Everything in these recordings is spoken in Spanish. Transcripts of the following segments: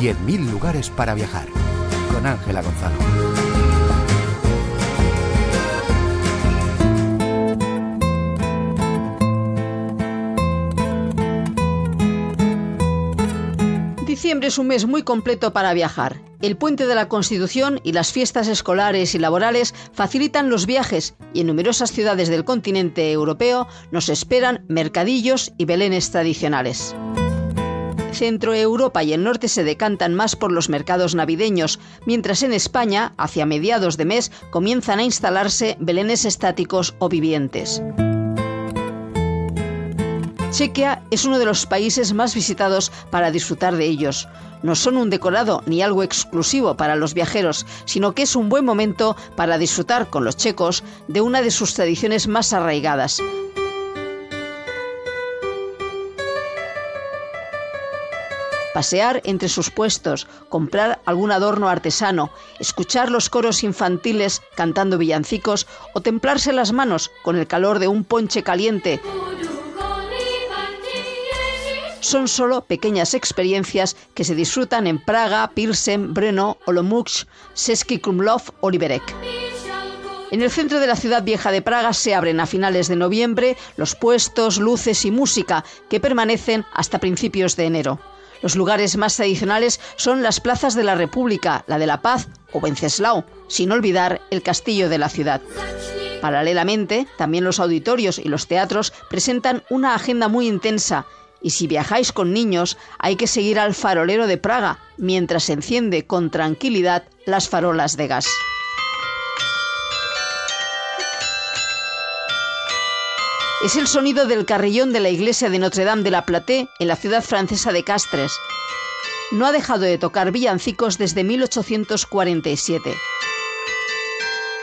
10.000 lugares para viajar. Con Ángela Gonzalo. Diciembre es un mes muy completo para viajar. El puente de la Constitución y las fiestas escolares y laborales facilitan los viajes y en numerosas ciudades del continente europeo nos esperan mercadillos y belenes tradicionales. Centro Europa y el norte se decantan más por los mercados navideños, mientras en España, hacia mediados de mes, comienzan a instalarse belenes estáticos o vivientes. Chequia es uno de los países más visitados para disfrutar de ellos. No son un decorado ni algo exclusivo para los viajeros, sino que es un buen momento para disfrutar con los checos de una de sus tradiciones más arraigadas. Pasear entre sus puestos, comprar algún adorno artesano, escuchar los coros infantiles cantando villancicos o templarse las manos con el calor de un ponche caliente son solo pequeñas experiencias que se disfrutan en Praga, Pilsen, Brno, Olomouc, Seski Krumlov o Liberec. En el centro de la ciudad vieja de Praga se abren a finales de noviembre los puestos, luces y música que permanecen hasta principios de enero. Los lugares más tradicionales son las plazas de la República, la de la Paz o Wenceslao, sin olvidar el castillo de la ciudad. Paralelamente, también los auditorios y los teatros presentan una agenda muy intensa y si viajáis con niños, hay que seguir al farolero de Praga mientras se enciende con tranquilidad las farolas de gas. Es el sonido del carrillón de la iglesia de Notre-Dame de la Platé en la ciudad francesa de Castres. No ha dejado de tocar villancicos desde 1847.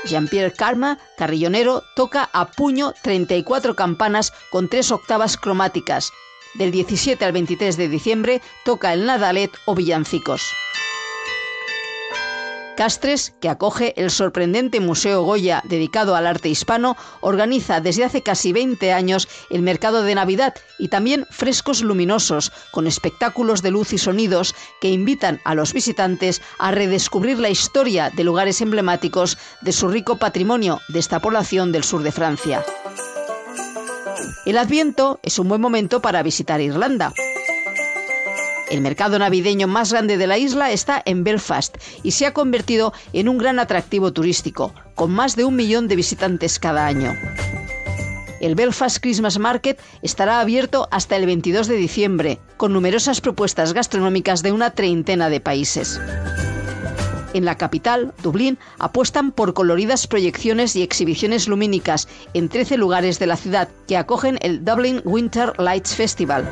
Jean-Pierre Carma, carrillonero, toca a puño 34 campanas con tres octavas cromáticas, del 17 al 23 de diciembre toca el Nadalet o villancicos. Castres, que acoge el sorprendente Museo Goya dedicado al arte hispano, organiza desde hace casi 20 años el mercado de Navidad y también frescos luminosos con espectáculos de luz y sonidos que invitan a los visitantes a redescubrir la historia de lugares emblemáticos de su rico patrimonio de esta población del sur de Francia. El Adviento es un buen momento para visitar Irlanda. El mercado navideño más grande de la isla está en Belfast y se ha convertido en un gran atractivo turístico, con más de un millón de visitantes cada año. El Belfast Christmas Market estará abierto hasta el 22 de diciembre, con numerosas propuestas gastronómicas de una treintena de países. En la capital, Dublín, apuestan por coloridas proyecciones y exhibiciones lumínicas en 13 lugares de la ciudad que acogen el Dublin Winter Lights Festival.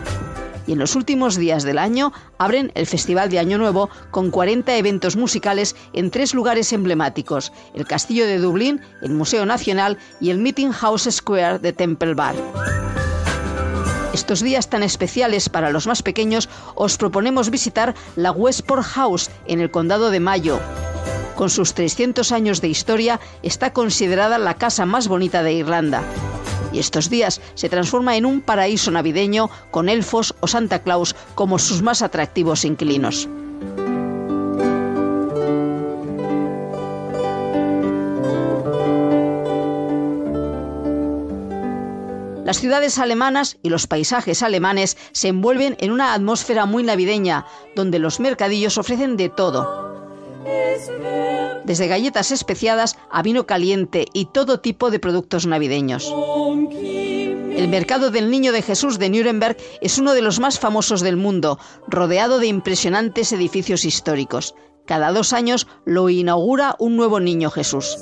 Y en los últimos días del año abren el Festival de Año Nuevo con 40 eventos musicales en tres lugares emblemáticos, el Castillo de Dublín, el Museo Nacional y el Meeting House Square de Temple Bar. Estos días tan especiales para los más pequeños os proponemos visitar la Westport House en el condado de Mayo. Con sus 300 años de historia, está considerada la casa más bonita de Irlanda. Y estos días se transforma en un paraíso navideño con elfos o Santa Claus como sus más atractivos inquilinos. Las ciudades alemanas y los paisajes alemanes se envuelven en una atmósfera muy navideña, donde los mercadillos ofrecen de todo. Desde galletas especiadas a vino caliente y todo tipo de productos navideños. El mercado del Niño de Jesús de Nuremberg es uno de los más famosos del mundo, rodeado de impresionantes edificios históricos. Cada dos años lo inaugura un nuevo Niño Jesús.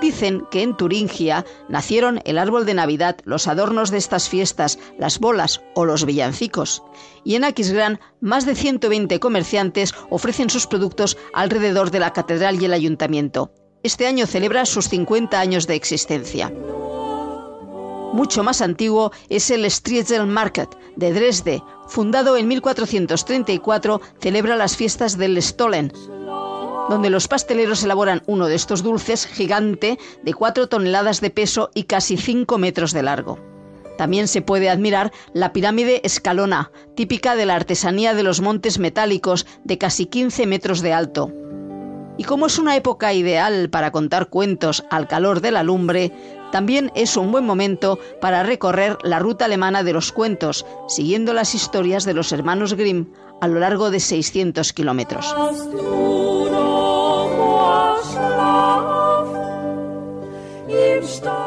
Dicen que en Turingia nacieron el árbol de Navidad, los adornos de estas fiestas, las bolas o los villancicos. Y en Aquisgrán, más de 120 comerciantes ofrecen sus productos alrededor de la catedral y el ayuntamiento. Este año celebra sus 50 años de existencia. Mucho más antiguo es el Striezel Market de Dresde, fundado en 1434, celebra las fiestas del Stollen, donde los pasteleros elaboran uno de estos dulces gigante de 4 toneladas de peso y casi 5 metros de largo. También se puede admirar la pirámide escalona, típica de la artesanía de los montes metálicos de casi 15 metros de alto. Y como es una época ideal para contar cuentos al calor de la lumbre, también es un buen momento para recorrer la ruta alemana de los cuentos, siguiendo las historias de los hermanos Grimm a lo largo de 600 kilómetros.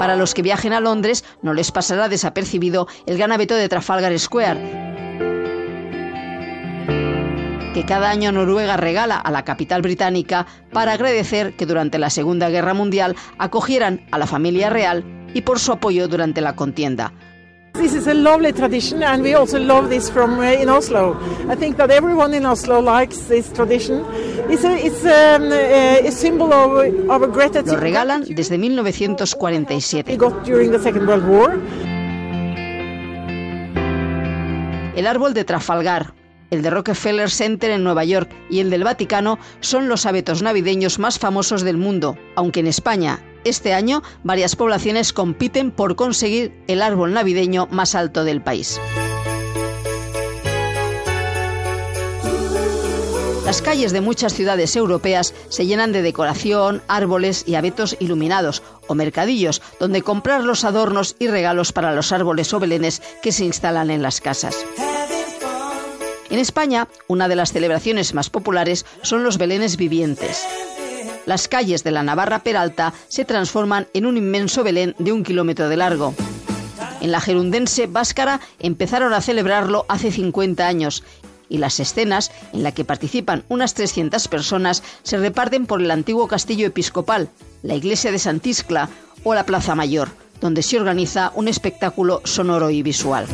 Para los que viajen a Londres no les pasará desapercibido el gran abeto de Trafalgar Square, que cada año Noruega regala a la capital británica para agradecer que durante la Segunda Guerra Mundial acogieran a la familia real y por su apoyo durante la contienda. This is a lovely tradition and we also love this from uh, in Oslo. I think that everyone in Oslo likes this tradition. It's a, it's um, a, a symbol of, of a great Lo regalan desde 1947. We got during the Second World War. El árbol de Trafalgar, el de Rockefeller Center en Nueva York y el del Vaticano son los abetos navideños más famosos del mundo, aunque en España este año varias poblaciones compiten por conseguir el árbol navideño más alto del país. Las calles de muchas ciudades europeas se llenan de decoración, árboles y abetos iluminados, o mercadillos, donde comprar los adornos y regalos para los árboles o belenes que se instalan en las casas. En España, una de las celebraciones más populares son los belenes vivientes. Las calles de la Navarra Peralta se transforman en un inmenso belén de un kilómetro de largo. En la gerundense Báscara empezaron a celebrarlo hace 50 años y las escenas, en las que participan unas 300 personas, se reparten por el antiguo castillo episcopal, la iglesia de Santiscla o la Plaza Mayor, donde se organiza un espectáculo sonoro y visual.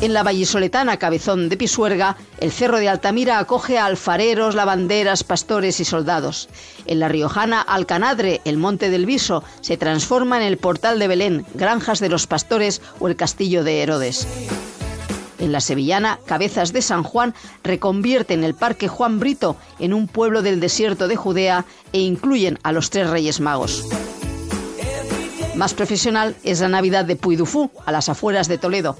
En la vallisoletana Cabezón de Pisuerga, el Cerro de Altamira acoge a alfareros, lavanderas, pastores y soldados. En la riojana Alcanadre, el Monte del Viso, se transforma en el Portal de Belén, Granjas de los Pastores o el Castillo de Herodes. En la sevillana, Cabezas de San Juan reconvierten el Parque Juan Brito en un pueblo del desierto de Judea e incluyen a los tres Reyes Magos. Más profesional es la Navidad de Puydufú, a las afueras de Toledo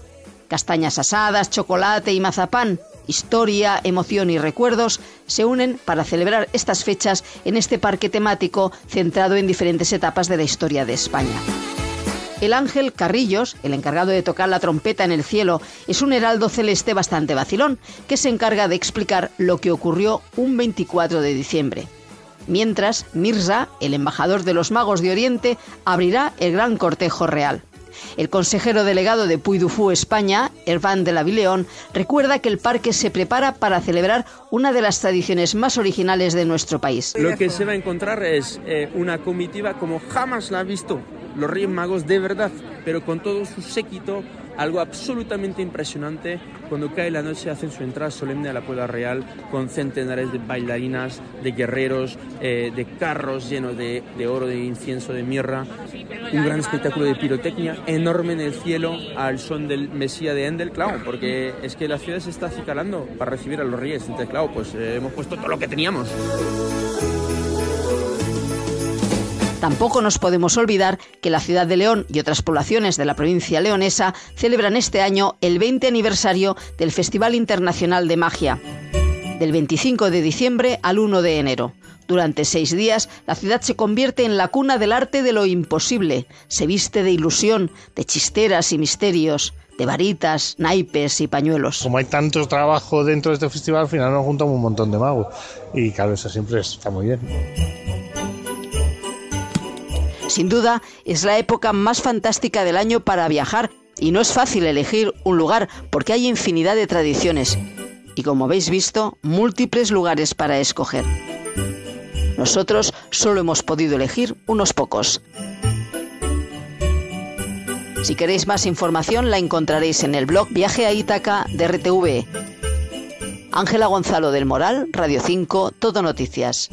castañas asadas, chocolate y mazapán, historia, emoción y recuerdos se unen para celebrar estas fechas en este parque temático centrado en diferentes etapas de la historia de España. El ángel Carrillos, el encargado de tocar la trompeta en el cielo, es un heraldo celeste bastante vacilón, que se encarga de explicar lo que ocurrió un 24 de diciembre. Mientras, Mirza, el embajador de los magos de Oriente, abrirá el gran cortejo real. El consejero delegado de Puy du Fou España, Herván de la Villeón, recuerda que el parque se prepara para celebrar una de las tradiciones más originales de nuestro país. Lo que se va a encontrar es eh, una comitiva como jamás la ha visto los Reyes Magos de verdad, pero con todo su séquito algo absolutamente impresionante. Cuando cae la noche hacen su entrada solemne a la Puebla Real con centenares de bailarinas, de guerreros, eh, de carros llenos de, de, oro, de incienso, de mirra. Un gran espectáculo de pirotecnia enorme en el cielo al son del Mesía de Endel, claro, porque es que la ciudad se está acicalando para recibir a los reyes. Entonces, claro, pues eh, hemos puesto todo lo que teníamos. Tampoco nos podemos olvidar que la ciudad de León y otras poblaciones de la provincia leonesa celebran este año el 20 aniversario del Festival Internacional de Magia, del 25 de diciembre al 1 de enero. Durante seis días, la ciudad se convierte en la cuna del arte de lo imposible. Se viste de ilusión, de chisteras y misterios, de varitas, naipes y pañuelos. Como hay tanto trabajo dentro de este festival, al final nos juntamos un montón de magos. Y claro, eso siempre está muy bien. Sin duda, es la época más fantástica del año para viajar y no es fácil elegir un lugar porque hay infinidad de tradiciones y como habéis visto, múltiples lugares para escoger. Nosotros solo hemos podido elegir unos pocos. Si queréis más información la encontraréis en el blog Viaje a Ítaca de RTV. Ángela Gonzalo del Moral, Radio 5, Todo Noticias.